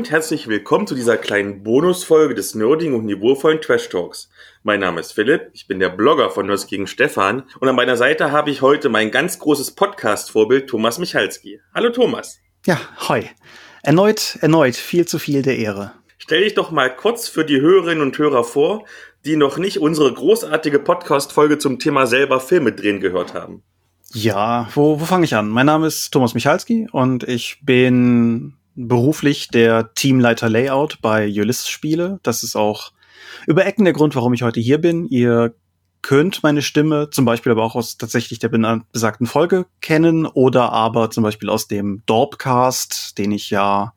Und herzlich willkommen zu dieser kleinen Bonusfolge des nerdigen und niveauvollen Trash Talks. Mein Name ist Philipp, ich bin der Blogger von Nerds gegen Stefan und an meiner Seite habe ich heute mein ganz großes Podcast-Vorbild Thomas Michalski. Hallo Thomas. Ja, hoi. Erneut, erneut, viel zu viel der Ehre. Stell dich doch mal kurz für die Hörerinnen und Hörer vor, die noch nicht unsere großartige Podcast-Folge zum Thema selber Filme drehen gehört haben. Ja, wo, wo fange ich an? Mein Name ist Thomas Michalski und ich bin beruflich der Teamleiter Layout bei Ulysses Spiele. Das ist auch über Ecken der Grund, warum ich heute hier bin. Ihr könnt meine Stimme zum Beispiel aber auch aus tatsächlich der besagten Folge kennen oder aber zum Beispiel aus dem Dorpcast, den ich ja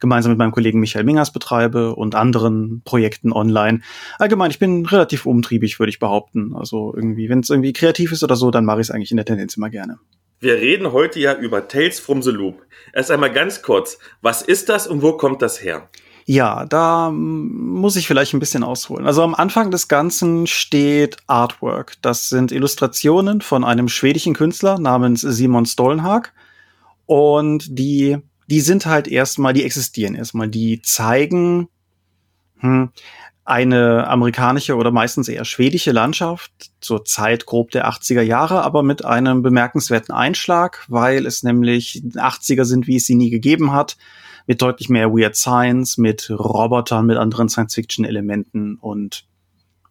gemeinsam mit meinem Kollegen Michael Mingers betreibe und anderen Projekten online. Allgemein, ich bin relativ umtriebig, würde ich behaupten. Also irgendwie, wenn es irgendwie kreativ ist oder so, dann mache ich es eigentlich in der Tendenz immer gerne. Wir reden heute ja über Tales from the Loop. Erst einmal ganz kurz, was ist das und wo kommt das her? Ja, da muss ich vielleicht ein bisschen ausholen. Also am Anfang des Ganzen steht Artwork. Das sind Illustrationen von einem schwedischen Künstler namens Simon Stollenhag. Und die, die sind halt erstmal, die existieren erstmal. Die zeigen, hm, eine amerikanische oder meistens eher schwedische Landschaft zur Zeit grob der 80er Jahre, aber mit einem bemerkenswerten Einschlag, weil es nämlich 80er sind, wie es sie nie gegeben hat, mit deutlich mehr Weird Science, mit Robotern, mit anderen Science-Fiction-Elementen und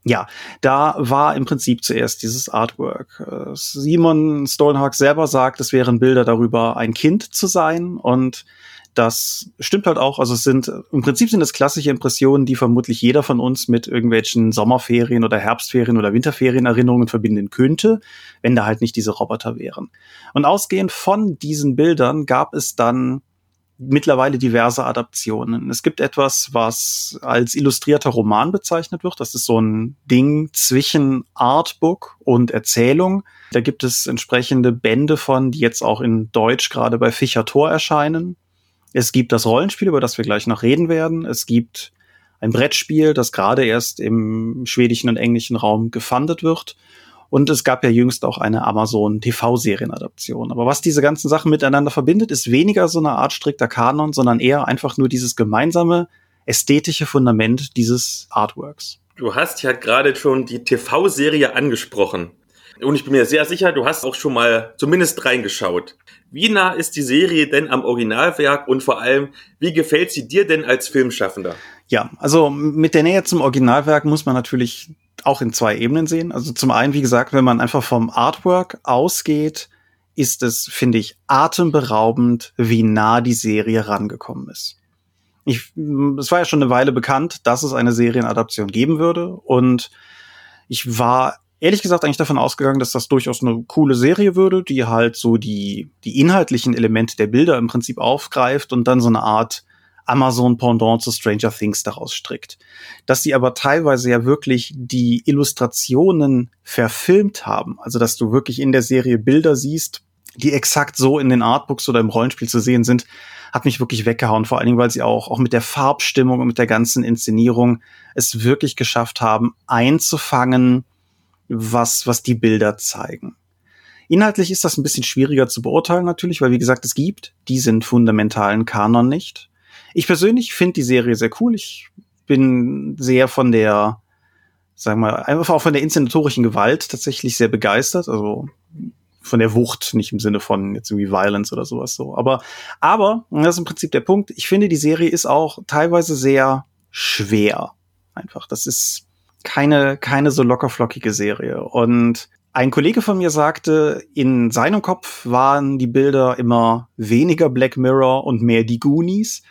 ja, da war im Prinzip zuerst dieses Artwork. Äh, Simon Stolnhag selber sagt, es wären Bilder darüber, ein Kind zu sein und das stimmt halt auch. Also es sind im Prinzip sind es klassische Impressionen, die vermutlich jeder von uns mit irgendwelchen Sommerferien oder Herbstferien oder Winterferien Erinnerungen verbinden könnte, wenn da halt nicht diese Roboter wären. Und ausgehend von diesen Bildern gab es dann mittlerweile diverse Adaptionen. Es gibt etwas, was als illustrierter Roman bezeichnet wird. Das ist so ein Ding zwischen Artbook und Erzählung. Da gibt es entsprechende Bände von, die jetzt auch in Deutsch gerade bei Fischer Tor erscheinen. Es gibt das Rollenspiel, über das wir gleich noch reden werden. Es gibt ein Brettspiel, das gerade erst im schwedischen und englischen Raum gefundet wird. Und es gab ja jüngst auch eine Amazon TV-Serienadaption. Aber was diese ganzen Sachen miteinander verbindet, ist weniger so eine Art strikter Kanon, sondern eher einfach nur dieses gemeinsame ästhetische Fundament dieses Artworks. Du hast ja gerade schon die TV-Serie angesprochen. Und ich bin mir sehr sicher, du hast auch schon mal zumindest reingeschaut. Wie nah ist die Serie denn am Originalwerk und vor allem, wie gefällt sie dir denn als Filmschaffender? Ja, also mit der Nähe zum Originalwerk muss man natürlich auch in zwei Ebenen sehen. Also zum einen, wie gesagt, wenn man einfach vom Artwork ausgeht, ist es, finde ich, atemberaubend, wie nah die Serie rangekommen ist. Ich, es war ja schon eine Weile bekannt, dass es eine Serienadaption geben würde und ich war ehrlich gesagt eigentlich davon ausgegangen, dass das durchaus eine coole Serie würde, die halt so die, die inhaltlichen Elemente der Bilder im Prinzip aufgreift und dann so eine Art Amazon-Pendant zu Stranger Things daraus strickt. Dass sie aber teilweise ja wirklich die Illustrationen verfilmt haben, also dass du wirklich in der Serie Bilder siehst, die exakt so in den Artbooks oder im Rollenspiel zu sehen sind, hat mich wirklich weggehauen. Vor allen Dingen, weil sie auch, auch mit der Farbstimmung und mit der ganzen Inszenierung es wirklich geschafft haben, einzufangen, was, was die Bilder zeigen. Inhaltlich ist das ein bisschen schwieriger zu beurteilen natürlich, weil wie gesagt, es gibt diesen fundamentalen Kanon nicht. Ich persönlich finde die Serie sehr cool. Ich bin sehr von der, sagen wir, einfach auch von der inszenatorischen Gewalt tatsächlich sehr begeistert. Also von der Wucht, nicht im Sinne von jetzt irgendwie Violence oder sowas so. Aber, aber, das ist im Prinzip der Punkt, ich finde, die Serie ist auch teilweise sehr schwer. Einfach. Das ist, keine, keine so lockerflockige Serie. Und ein Kollege von mir sagte, in seinem Kopf waren die Bilder immer weniger Black Mirror und mehr die Goonies.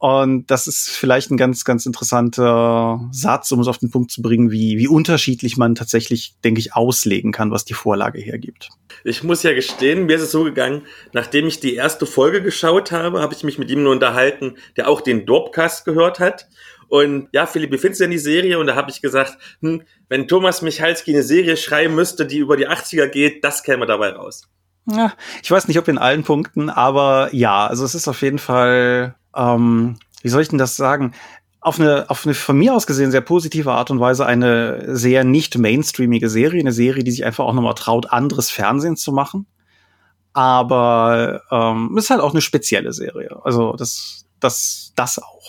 Und das ist vielleicht ein ganz, ganz interessanter Satz, um es auf den Punkt zu bringen, wie, wie unterschiedlich man tatsächlich, denke ich, auslegen kann, was die Vorlage hergibt. Ich muss ja gestehen, mir ist es so gegangen, nachdem ich die erste Folge geschaut habe, habe ich mich mit ihm nur unterhalten, der auch den Dorpcast gehört hat. Und ja, Philipp, wie findest du denn die Serie? Und da habe ich gesagt, hm, wenn Thomas Michalski eine Serie schreiben müsste, die über die 80er geht, das käme dabei raus. Ja, ich weiß nicht, ob in allen Punkten, aber ja, also es ist auf jeden Fall, ähm, wie soll ich denn das sagen? Auf eine, auf eine von mir aus gesehen sehr positive Art und Weise eine sehr nicht mainstreamige Serie, eine Serie, die sich einfach auch nochmal traut, anderes Fernsehen zu machen. Aber ähm, ist halt auch eine spezielle Serie. Also das das, das auch.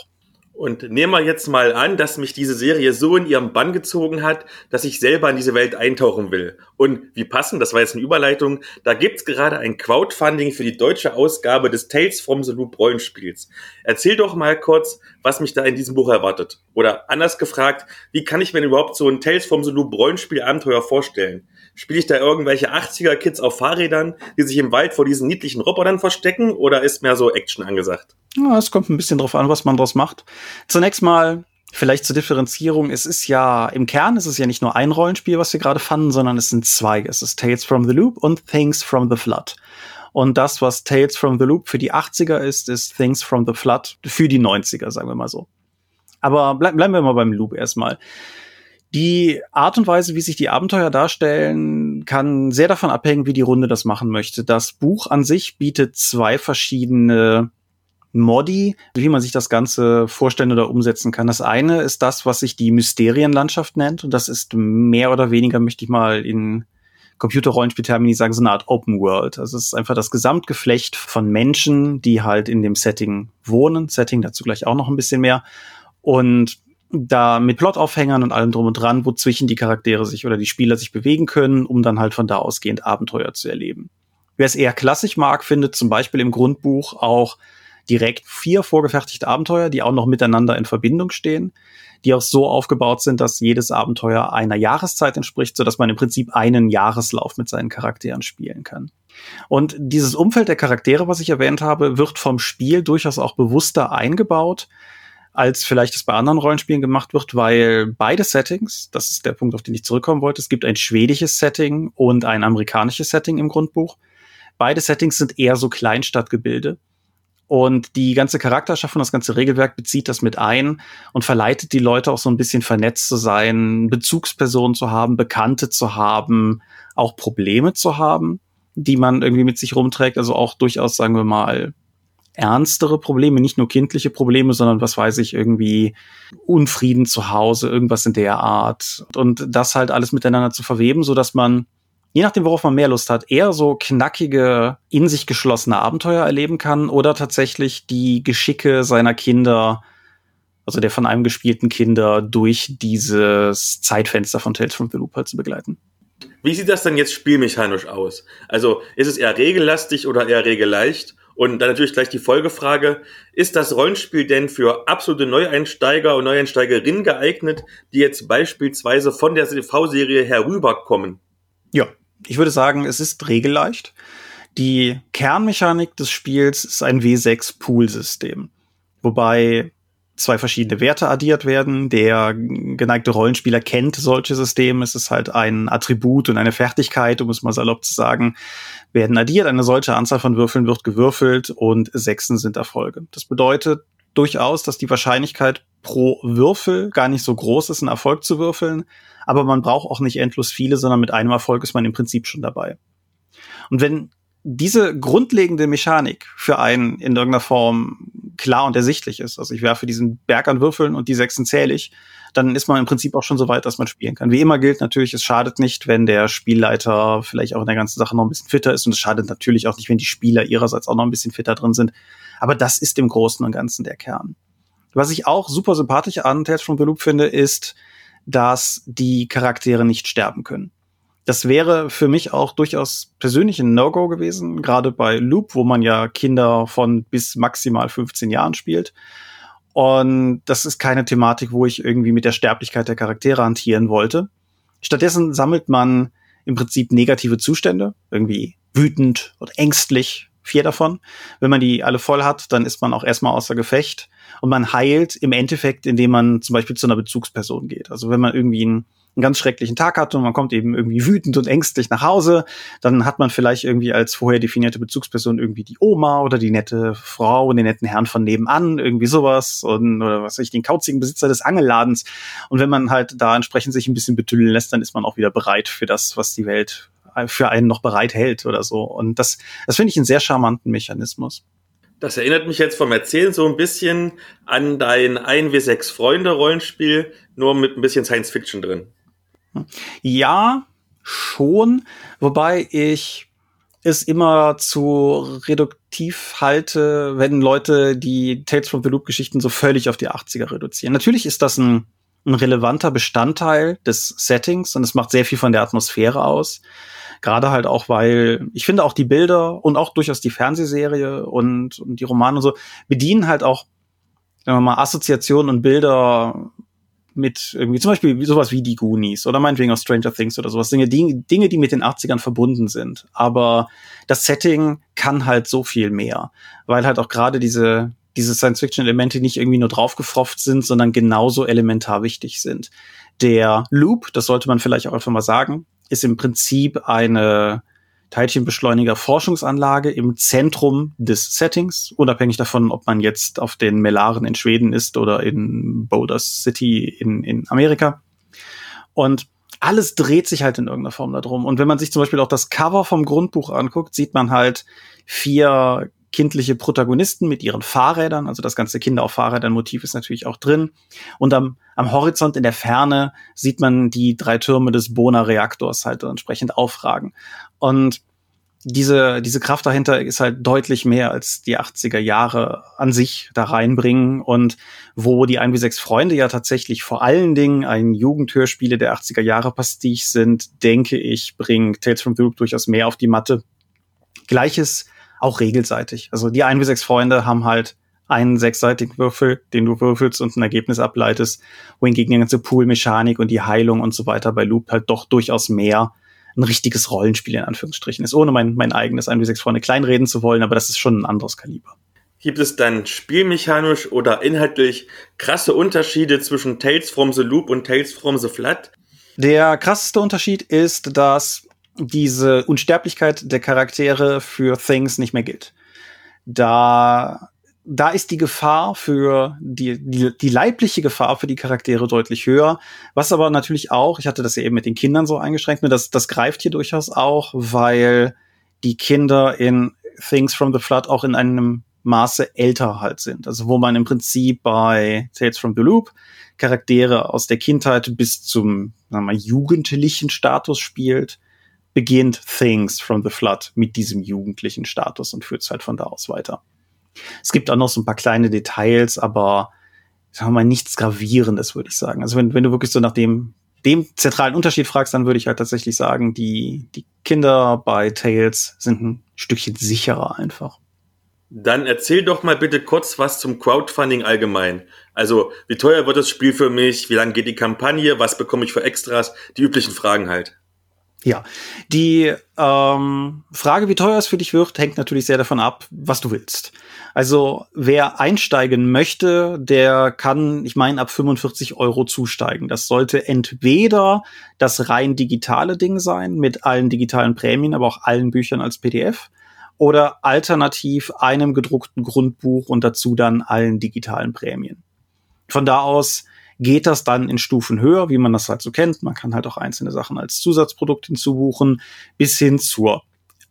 Und nehmen wir jetzt mal an, dass mich diese Serie so in ihrem Bann gezogen hat, dass ich selber in diese Welt eintauchen will. Und wie passend, das war jetzt eine Überleitung, da gibt's gerade ein Crowdfunding für die deutsche Ausgabe des Tales from the Loop Rollenspiels. Erzähl doch mal kurz, was mich da in diesem Buch erwartet. Oder anders gefragt, wie kann ich mir überhaupt so ein Tales from the Loop Rollenspiel Abenteuer vorstellen? Spiele ich da irgendwelche 80er-Kids auf Fahrrädern, die sich im Wald vor diesen niedlichen Robotern verstecken? Oder ist mehr so Action angesagt? Ja, es kommt ein bisschen drauf an, was man daraus macht. Zunächst mal Vielleicht zur Differenzierung. Es ist ja, im Kern ist es ja nicht nur ein Rollenspiel, was wir gerade fanden, sondern es sind zwei. Es ist Tales from the Loop und Things from the Flood. Und das, was Tales from the Loop für die 80er ist, ist Things from the Flood für die 90er, sagen wir mal so. Aber bleib, bleiben wir mal beim Loop erstmal. Die Art und Weise, wie sich die Abenteuer darstellen, kann sehr davon abhängen, wie die Runde das machen möchte. Das Buch an sich bietet zwei verschiedene Modi, wie man sich das Ganze vorstellen oder umsetzen kann. Das eine ist das, was sich die Mysterienlandschaft nennt. Und das ist mehr oder weniger, möchte ich mal in Computerrollenspieltermini sagen, so eine Art Open World. Also es ist einfach das Gesamtgeflecht von Menschen, die halt in dem Setting wohnen. Setting dazu gleich auch noch ein bisschen mehr. Und da mit Plotaufhängern und allem drum und dran, wozwischen die Charaktere sich oder die Spieler sich bewegen können, um dann halt von da ausgehend Abenteuer zu erleben. Wer es eher klassisch mag, findet zum Beispiel im Grundbuch auch direkt vier vorgefertigte Abenteuer, die auch noch miteinander in Verbindung stehen, die auch so aufgebaut sind, dass jedes Abenteuer einer Jahreszeit entspricht, so dass man im Prinzip einen Jahreslauf mit seinen Charakteren spielen kann. Und dieses Umfeld der Charaktere, was ich erwähnt habe, wird vom Spiel durchaus auch bewusster eingebaut, als vielleicht es bei anderen Rollenspielen gemacht wird, weil beide Settings, das ist der Punkt, auf den ich zurückkommen wollte, es gibt ein schwedisches Setting und ein amerikanisches Setting im Grundbuch. Beide Settings sind eher so Kleinstadtgebilde. Und die ganze Charakterschaffung, das ganze Regelwerk bezieht das mit ein und verleitet die Leute auch so ein bisschen vernetzt zu sein, Bezugspersonen zu haben, Bekannte zu haben, auch Probleme zu haben, die man irgendwie mit sich rumträgt. Also auch durchaus, sagen wir mal, ernstere Probleme, nicht nur kindliche Probleme, sondern was weiß ich, irgendwie Unfrieden zu Hause, irgendwas in der Art. Und das halt alles miteinander zu verweben, so dass man, je nachdem, worauf man mehr Lust hat, eher so knackige, in sich geschlossene Abenteuer erleben kann oder tatsächlich die Geschicke seiner Kinder also der von einem gespielten Kinder durch dieses Zeitfenster von Tales from the Loop halt zu begleiten. Wie sieht das dann jetzt spielmechanisch aus? Also ist es eher regellastig oder eher regelleicht? Und dann natürlich gleich die Folgefrage, ist das Rollenspiel denn für absolute Neueinsteiger und Neueinsteigerinnen geeignet, die jetzt beispielsweise von der TV-Serie herüberkommen? Ja, ich würde sagen, es ist regelleicht. Die Kernmechanik des Spiels ist ein W6-Pool-System. Wobei zwei verschiedene Werte addiert werden. Der geneigte Rollenspieler kennt solche Systeme. Es ist halt ein Attribut und eine Fertigkeit, um es mal salopp zu sagen, werden addiert. Eine solche Anzahl von Würfeln wird gewürfelt und Sechsen sind Erfolge. Das bedeutet durchaus, dass die Wahrscheinlichkeit pro Würfel gar nicht so groß ist, einen Erfolg zu würfeln. Aber man braucht auch nicht endlos viele, sondern mit einem Erfolg ist man im Prinzip schon dabei. Und wenn diese grundlegende Mechanik für einen in irgendeiner Form klar und ersichtlich ist. Also ich werfe diesen Berg an Würfeln und die Sechsen zähle ich, dann ist man im Prinzip auch schon so weit, dass man spielen kann. Wie immer gilt natürlich, es schadet nicht, wenn der Spielleiter vielleicht auch in der ganzen Sache noch ein bisschen fitter ist und es schadet natürlich auch nicht, wenn die Spieler ihrerseits auch noch ein bisschen fitter drin sind. Aber das ist im Großen und Ganzen der Kern. Was ich auch super sympathisch an Tales from the Loop finde, ist, dass die Charaktere nicht sterben können. Das wäre für mich auch durchaus persönlich ein No-Go gewesen, gerade bei Loop, wo man ja Kinder von bis maximal 15 Jahren spielt. Und das ist keine Thematik, wo ich irgendwie mit der Sterblichkeit der Charaktere hantieren wollte. Stattdessen sammelt man im Prinzip negative Zustände, irgendwie wütend und ängstlich, vier davon. Wenn man die alle voll hat, dann ist man auch erstmal außer Gefecht und man heilt im Endeffekt, indem man zum Beispiel zu einer Bezugsperson geht. Also wenn man irgendwie ein einen ganz schrecklichen Tag hatte und man kommt eben irgendwie wütend und ängstlich nach Hause, dann hat man vielleicht irgendwie als vorher definierte Bezugsperson irgendwie die Oma oder die nette Frau und den netten Herrn von nebenan, irgendwie sowas und oder was weiß ich, den kauzigen Besitzer des Angelladens. Und wenn man halt da entsprechend sich ein bisschen betüllen lässt, dann ist man auch wieder bereit für das, was die Welt für einen noch bereit hält oder so. Und das, das finde ich einen sehr charmanten Mechanismus. Das erinnert mich jetzt vom Erzählen so ein bisschen an dein 1W6 Freunde Rollenspiel, nur mit ein bisschen Science Fiction drin. Ja, schon. Wobei ich es immer zu reduktiv halte, wenn Leute die Tales from the Loop Geschichten so völlig auf die 80er reduzieren. Natürlich ist das ein, ein relevanter Bestandteil des Settings und es macht sehr viel von der Atmosphäre aus. Gerade halt auch, weil ich finde auch die Bilder und auch durchaus die Fernsehserie und, und die Romane und so bedienen halt auch, sagen wir mal, Assoziationen und Bilder mit irgendwie zum Beispiel sowas wie die Goonies oder meinetwegen auch Stranger Things oder sowas. Dinge, die, Dinge, die mit den 80ern verbunden sind. Aber das Setting kann halt so viel mehr, weil halt auch gerade diese, diese Science-Fiction-Elemente nicht irgendwie nur draufgefropft sind, sondern genauso elementar wichtig sind. Der Loop, das sollte man vielleicht auch einfach mal sagen, ist im Prinzip eine Teilchenbeschleuniger Forschungsanlage im Zentrum des Settings, unabhängig davon, ob man jetzt auf den Melaren in Schweden ist oder in Boulder City in, in Amerika. Und alles dreht sich halt in irgendeiner Form darum. Und wenn man sich zum Beispiel auch das Cover vom Grundbuch anguckt, sieht man halt vier kindliche Protagonisten mit ihren Fahrrädern, also das ganze Kinder auf Fahrrädern Motiv ist natürlich auch drin. Und am, am Horizont in der Ferne sieht man die drei Türme des Bona Reaktors halt entsprechend aufragen. Und diese, diese Kraft dahinter ist halt deutlich mehr als die 80er Jahre an sich da reinbringen und wo die 1 wie 6 Freunde ja tatsächlich vor allen Dingen ein Jugendhörspiele der 80er Jahre Pastiche sind, denke ich, bringt Tales from the Loop durchaus mehr auf die Matte. Gleiches auch regelseitig. Also die 1 wie 6 Freunde haben halt einen sechsseitigen Würfel, den du würfelst und ein Ergebnis ableitest, wohingegen die ganze Poolmechanik und die Heilung und so weiter bei Loop halt doch durchaus mehr ein richtiges Rollenspiel in Anführungsstrichen ist, ohne mein, mein eigenes 1 wie 6 Freunde kleinreden zu wollen, aber das ist schon ein anderes Kaliber. Gibt es dann spielmechanisch oder inhaltlich krasse Unterschiede zwischen Tales from the Loop und Tales from the Flood? Der krasseste Unterschied ist, dass diese Unsterblichkeit der Charaktere für Things nicht mehr gilt. Da, da ist die Gefahr für die, die, die leibliche Gefahr für die Charaktere deutlich höher. Was aber natürlich auch, ich hatte das ja eben mit den Kindern so eingeschränkt, das, das greift hier durchaus auch, weil die Kinder in Things from the Flood auch in einem Maße älter halt sind. Also wo man im Prinzip bei Tales from the Loop Charaktere aus der Kindheit bis zum sagen wir mal, jugendlichen Status spielt, beginnt Things from the Flood mit diesem jugendlichen Status und führt es halt von da aus weiter. Es gibt auch noch so ein paar kleine Details, aber sagen wir mal nichts Gravierendes, würde ich sagen. Also wenn, wenn du wirklich so nach dem, dem zentralen Unterschied fragst, dann würde ich halt tatsächlich sagen, die, die Kinder bei Tales sind ein Stückchen sicherer einfach. Dann erzähl doch mal bitte kurz was zum Crowdfunding allgemein. Also, wie teuer wird das Spiel für mich? Wie lange geht die Kampagne? Was bekomme ich für Extras? Die üblichen Fragen halt. Ja, die ähm, Frage, wie teuer es für dich wird, hängt natürlich sehr davon ab, was du willst. Also wer einsteigen möchte, der kann, ich meine, ab 45 Euro zusteigen. Das sollte entweder das rein digitale Ding sein, mit allen digitalen Prämien, aber auch allen Büchern als PDF, oder alternativ einem gedruckten Grundbuch und dazu dann allen digitalen Prämien. Von da aus geht das dann in Stufen höher, wie man das halt so kennt. Man kann halt auch einzelne Sachen als Zusatzprodukt hinzubuchen, bis hin zur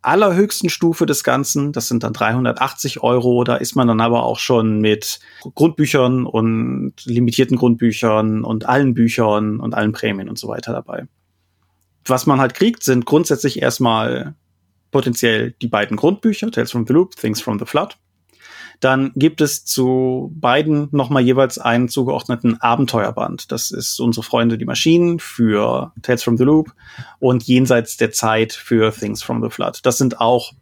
allerhöchsten Stufe des Ganzen. Das sind dann 380 Euro. Da ist man dann aber auch schon mit Grundbüchern und limitierten Grundbüchern und allen Büchern und allen Prämien und so weiter dabei. Was man halt kriegt, sind grundsätzlich erstmal potenziell die beiden Grundbücher, Tales from the Loop, Things from the Flood. Dann gibt es zu beiden nochmal jeweils einen zugeordneten Abenteuerband. Das ist unsere Freunde die Maschinen für Tales from the Loop und Jenseits der Zeit für Things from the Flood. Das sind auch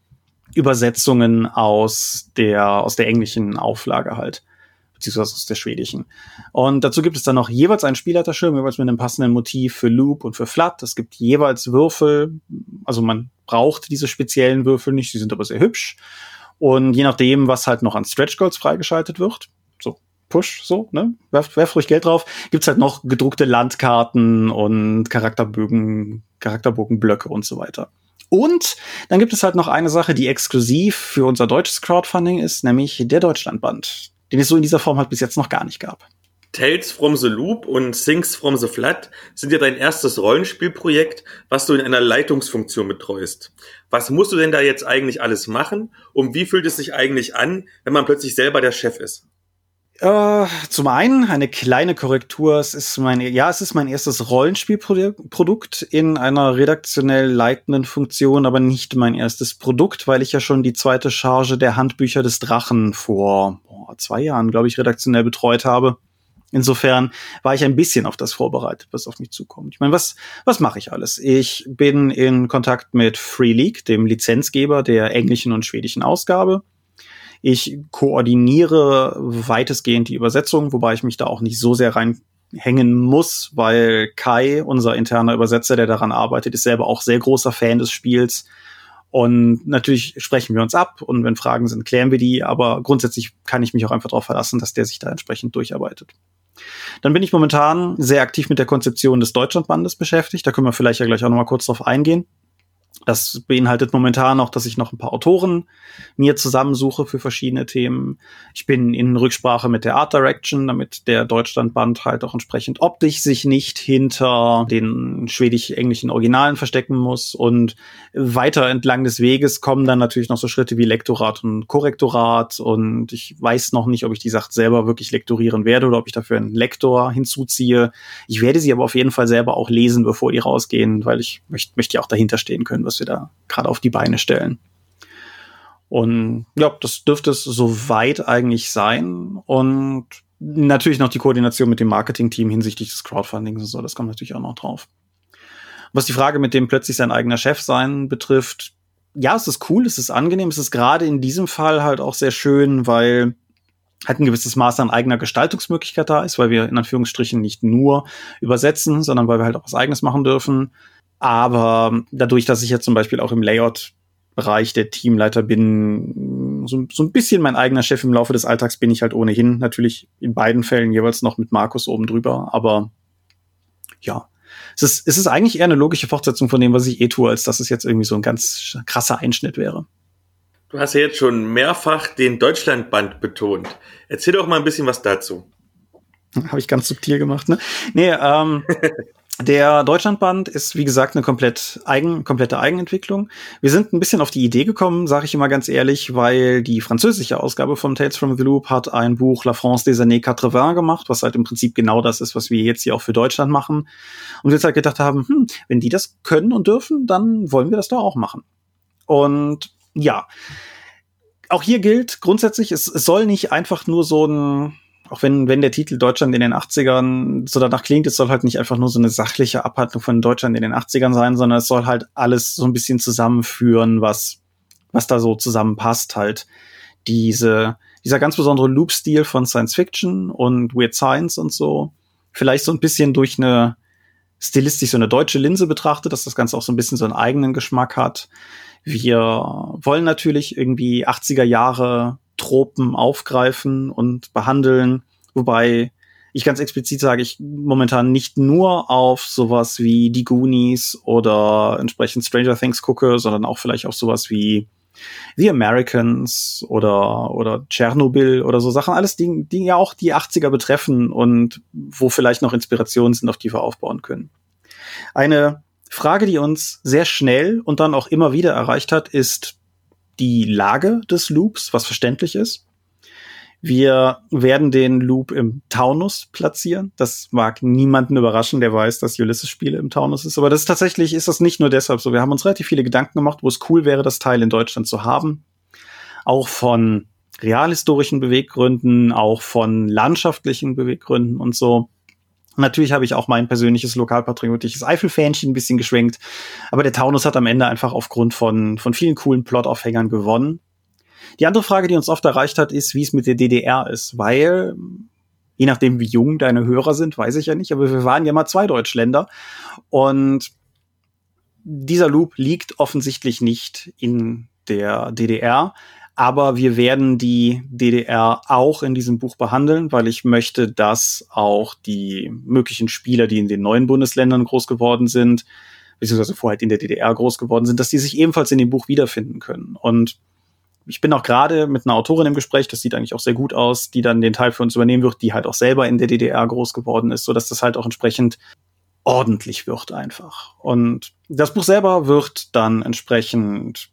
Übersetzungen aus der, aus der englischen Auflage halt beziehungsweise aus der schwedischen. Und dazu gibt es dann noch jeweils einen Spielleiterschirm, jeweils mit einem passenden Motiv für Loop und für Flat. Es gibt jeweils Würfel, also man braucht diese speziellen Würfel nicht, sie sind aber sehr hübsch. Und je nachdem, was halt noch an Stretch Goals freigeschaltet wird, so Push, so, ne? Werft, werft ruhig Geld drauf. Gibt's halt noch gedruckte Landkarten und Charakterbögen, Charakterbogenblöcke und so weiter. Und dann gibt es halt noch eine Sache, die exklusiv für unser deutsches Crowdfunding ist, nämlich der Deutschlandband, den es so in dieser Form halt bis jetzt noch gar nicht gab. Tales from the Loop und Things from the Flood sind ja dein erstes Rollenspielprojekt, was du in einer Leitungsfunktion betreust. Was musst du denn da jetzt eigentlich alles machen und wie fühlt es sich eigentlich an, wenn man plötzlich selber der Chef ist? Äh, zum einen eine kleine Korrektur. Es ist mein, ja, es ist mein erstes Rollenspielprodukt in einer redaktionell leitenden Funktion, aber nicht mein erstes Produkt, weil ich ja schon die zweite Charge der Handbücher des Drachen vor boah, zwei Jahren, glaube ich, redaktionell betreut habe. Insofern war ich ein bisschen auf das vorbereitet, was auf mich zukommt. Ich meine, was, was mache ich alles? Ich bin in Kontakt mit Free League, dem Lizenzgeber der englischen und schwedischen Ausgabe. Ich koordiniere weitestgehend die Übersetzung, wobei ich mich da auch nicht so sehr reinhängen muss, weil Kai, unser interner Übersetzer, der daran arbeitet, ist selber auch sehr großer Fan des Spiels. Und natürlich sprechen wir uns ab und wenn Fragen sind, klären wir die, aber grundsätzlich kann ich mich auch einfach darauf verlassen, dass der sich da entsprechend durcharbeitet. Dann bin ich momentan sehr aktiv mit der Konzeption des Deutschlandbandes beschäftigt. Da können wir vielleicht ja gleich auch noch mal kurz drauf eingehen. Das beinhaltet momentan auch, dass ich noch ein paar Autoren mir zusammensuche für verschiedene Themen. Ich bin in Rücksprache mit der Art Direction, damit der Deutschlandband halt auch entsprechend optisch sich nicht hinter den schwedisch-englischen Originalen verstecken muss. Und weiter entlang des Weges kommen dann natürlich noch so Schritte wie Lektorat und Korrektorat. Und ich weiß noch nicht, ob ich die Sache selber wirklich lektorieren werde oder ob ich dafür einen Lektor hinzuziehe. Ich werde sie aber auf jeden Fall selber auch lesen, bevor die rausgehen, weil ich möchte, möchte ja auch dahinter stehen können, was wir da gerade auf die Beine stellen. Und ja, das dürfte es soweit eigentlich sein. Und natürlich noch die Koordination mit dem Marketing-Team hinsichtlich des Crowdfundings und so, das kommt natürlich auch noch drauf. Was die Frage mit dem plötzlich sein eigener Chef sein betrifft, ja, es ist cool, es ist angenehm, es ist gerade in diesem Fall halt auch sehr schön, weil halt ein gewisses Maß an eigener Gestaltungsmöglichkeit da ist, weil wir in Anführungsstrichen nicht nur übersetzen, sondern weil wir halt auch was eigenes machen dürfen. Aber dadurch, dass ich jetzt zum Beispiel auch im Layout-Bereich der Teamleiter bin, so, so ein bisschen mein eigener Chef im Laufe des Alltags bin ich halt ohnehin. Natürlich in beiden Fällen jeweils noch mit Markus oben drüber. Aber ja, es ist, es ist eigentlich eher eine logische Fortsetzung von dem, was ich eh tue, als dass es jetzt irgendwie so ein ganz krasser Einschnitt wäre. Du hast ja jetzt schon mehrfach den Deutschlandband betont. Erzähl doch mal ein bisschen was dazu. Habe ich ganz subtil gemacht, ne? Nee, ähm, Der Deutschlandband ist, wie gesagt, eine komplett eigen, komplette Eigenentwicklung. Wir sind ein bisschen auf die Idee gekommen, sage ich immer ganz ehrlich, weil die französische Ausgabe von Tales from the Loop hat ein Buch La France des années 80 gemacht, was halt im Prinzip genau das ist, was wir jetzt hier auch für Deutschland machen. Und wir jetzt halt gedacht haben, hm, wenn die das können und dürfen, dann wollen wir das doch auch machen. Und ja, auch hier gilt grundsätzlich, es, es soll nicht einfach nur so ein auch wenn, wenn der Titel Deutschland in den 80ern so danach klingt, es soll halt nicht einfach nur so eine sachliche Abhandlung von Deutschland in den 80ern sein, sondern es soll halt alles so ein bisschen zusammenführen, was, was da so zusammenpasst halt. Diese, dieser ganz besondere Loop-Stil von Science Fiction und Weird Science und so. Vielleicht so ein bisschen durch eine stilistisch so eine deutsche Linse betrachtet, dass das Ganze auch so ein bisschen so einen eigenen Geschmack hat. Wir wollen natürlich irgendwie 80er Jahre Tropen aufgreifen und behandeln, wobei ich ganz explizit sage, ich momentan nicht nur auf sowas wie die Goonies oder entsprechend Stranger Things gucke, sondern auch vielleicht auf sowas wie The Americans oder, oder Tschernobyl oder so Sachen. Alles, die, die ja auch die 80er betreffen und wo vielleicht noch Inspirationen sind, auf die wir aufbauen können. Eine Frage, die uns sehr schnell und dann auch immer wieder erreicht hat, ist, die Lage des Loops, was verständlich ist. Wir werden den Loop im Taunus platzieren. Das mag niemanden überraschen, der weiß, dass Ulysses Spiele im Taunus ist. Aber das ist tatsächlich ist das nicht nur deshalb so. Wir haben uns relativ viele Gedanken gemacht, wo es cool wäre, das Teil in Deutschland zu haben. Auch von realhistorischen Beweggründen, auch von landschaftlichen Beweggründen und so. Natürlich habe ich auch mein persönliches lokalpatriotisches Eifelfähnchen ein bisschen geschwenkt, aber der Taunus hat am Ende einfach aufgrund von, von vielen coolen Plot-Aufhängern gewonnen. Die andere Frage, die uns oft erreicht hat, ist, wie es mit der DDR ist, weil je nachdem, wie jung deine Hörer sind, weiß ich ja nicht, aber wir waren ja mal zwei Deutschländer und dieser Loop liegt offensichtlich nicht in der DDR. Aber wir werden die DDR auch in diesem Buch behandeln, weil ich möchte, dass auch die möglichen Spieler, die in den neuen Bundesländern groß geworden sind, beziehungsweise vorher in der DDR groß geworden sind, dass die sich ebenfalls in dem Buch wiederfinden können. Und ich bin auch gerade mit einer Autorin im Gespräch, das sieht eigentlich auch sehr gut aus, die dann den Teil für uns übernehmen wird, die halt auch selber in der DDR groß geworden ist, so dass das halt auch entsprechend ordentlich wird einfach. Und das Buch selber wird dann entsprechend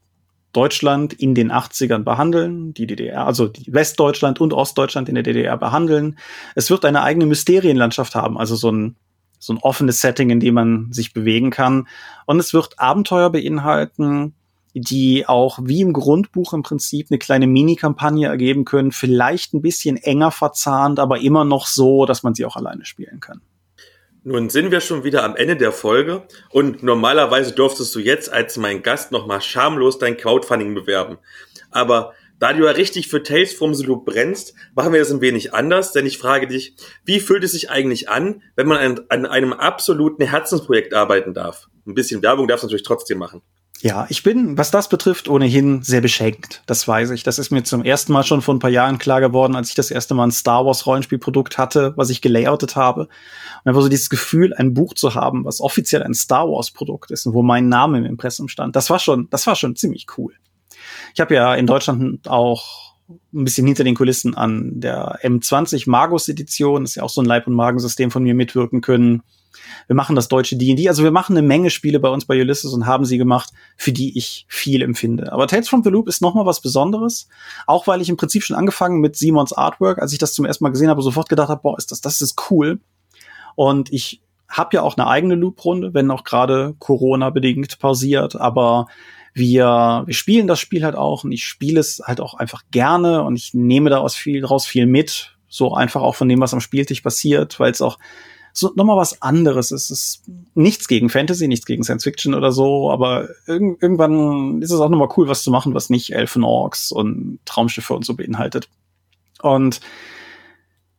Deutschland in den 80ern behandeln, die DDR, also die Westdeutschland und Ostdeutschland in der DDR behandeln. Es wird eine eigene Mysterienlandschaft haben, also so ein, so ein offenes Setting, in dem man sich bewegen kann. Und es wird Abenteuer beinhalten, die auch wie im Grundbuch im Prinzip eine kleine Mini-Kampagne ergeben können, vielleicht ein bisschen enger verzahnt, aber immer noch so, dass man sie auch alleine spielen kann. Nun sind wir schon wieder am Ende der Folge und normalerweise durftest du jetzt als mein Gast nochmal schamlos dein Crowdfunding bewerben. Aber da du ja richtig für Tales from the Loop brennst, machen wir das ein wenig anders, denn ich frage dich, wie fühlt es sich eigentlich an, wenn man an, an einem absoluten Herzensprojekt arbeiten darf? Ein bisschen Werbung darfst du natürlich trotzdem machen. Ja, ich bin, was das betrifft, ohnehin sehr beschenkt. Das weiß ich. Das ist mir zum ersten Mal schon vor ein paar Jahren klar geworden, als ich das erste Mal ein Star Wars Rollenspielprodukt hatte, was ich gelayoutet habe. Und einfach so dieses Gefühl, ein Buch zu haben, was offiziell ein Star Wars Produkt ist und wo mein Name im Impressum stand. Das war schon, das war schon ziemlich cool. Ich habe ja in Deutschland auch ein bisschen hinter den Kulissen an der M20 Magus Edition, das ist ja auch so ein Leib- und Magensystem von mir mitwirken können wir machen das deutsche D&D, also wir machen eine Menge Spiele bei uns bei Ulysses und haben sie gemacht, für die ich viel empfinde. Aber Tales from the Loop ist nochmal was Besonderes, auch weil ich im Prinzip schon angefangen mit Simons Artwork, als ich das zum ersten Mal gesehen habe, sofort gedacht habe, boah, ist das, das ist cool. Und ich habe ja auch eine eigene Loop-Runde, wenn auch gerade Corona-bedingt pausiert, aber wir, wir spielen das Spiel halt auch und ich spiele es halt auch einfach gerne und ich nehme daraus viel, daraus viel mit, so einfach auch von dem, was am Spieltisch passiert, weil es auch so nochmal was anderes. Es ist nichts gegen Fantasy, nichts gegen Science Fiction oder so, aber irg irgendwann ist es auch nochmal cool, was zu machen, was nicht Elfen, Orks und Traumschiffe und so beinhaltet. Und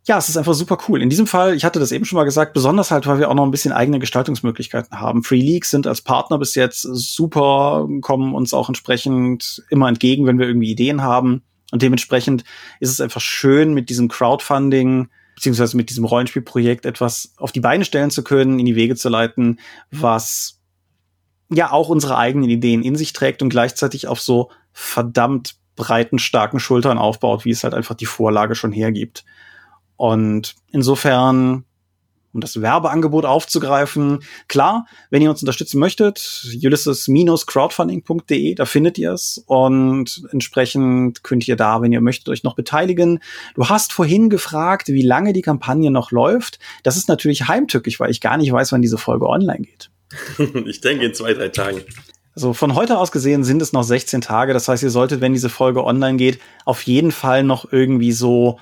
ja, es ist einfach super cool. In diesem Fall, ich hatte das eben schon mal gesagt, besonders halt, weil wir auch noch ein bisschen eigene Gestaltungsmöglichkeiten haben. Free Leagues sind als Partner bis jetzt super, kommen uns auch entsprechend immer entgegen, wenn wir irgendwie Ideen haben. Und dementsprechend ist es einfach schön, mit diesem Crowdfunding beziehungsweise mit diesem Rollenspielprojekt etwas auf die Beine stellen zu können, in die Wege zu leiten, was ja auch unsere eigenen Ideen in sich trägt und gleichzeitig auf so verdammt breiten, starken Schultern aufbaut, wie es halt einfach die Vorlage schon hergibt. Und insofern um das Werbeangebot aufzugreifen. Klar, wenn ihr uns unterstützen möchtet, ulysses-crowdfunding.de, da findet ihr es und entsprechend könnt ihr da, wenn ihr möchtet, euch noch beteiligen. Du hast vorhin gefragt, wie lange die Kampagne noch läuft. Das ist natürlich heimtückisch, weil ich gar nicht weiß, wann diese Folge online geht. ich denke in zwei, drei Tagen. Also von heute aus gesehen sind es noch 16 Tage. Das heißt, ihr solltet, wenn diese Folge online geht, auf jeden Fall noch irgendwie so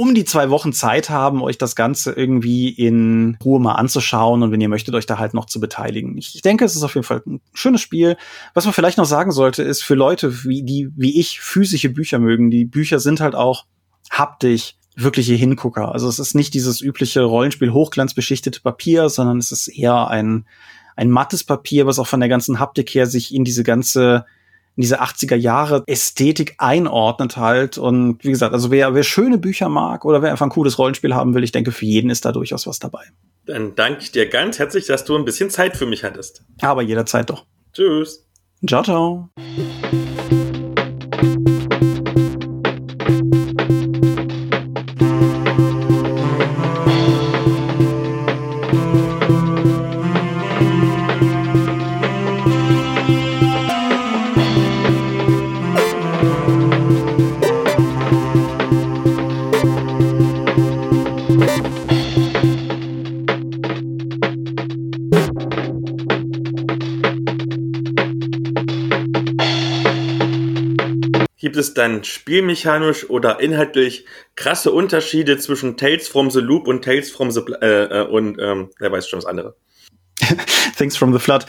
um die zwei Wochen Zeit haben, euch das Ganze irgendwie in Ruhe mal anzuschauen und wenn ihr möchtet, euch da halt noch zu beteiligen. Ich denke, es ist auf jeden Fall ein schönes Spiel. Was man vielleicht noch sagen sollte, ist für Leute, wie, die, wie ich, physische Bücher mögen. Die Bücher sind halt auch haptisch wirkliche Hingucker. Also es ist nicht dieses übliche Rollenspiel hochglanzbeschichtete Papier, sondern es ist eher ein, ein mattes Papier, was auch von der ganzen Haptik her sich in diese ganze in diese 80er Jahre Ästhetik einordnet halt. Und wie gesagt, also wer, wer schöne Bücher mag oder wer einfach ein cooles Rollenspiel haben will, ich denke, für jeden ist da durchaus was dabei. Dann danke ich dir ganz herzlich, dass du ein bisschen Zeit für mich hattest. Aber jederzeit doch. Tschüss. Ciao, ciao. Dann spielmechanisch oder inhaltlich krasse Unterschiede zwischen Tales from the Loop und Tales from the äh, äh, und ähm, wer weiß schon was andere. Things from the Flood.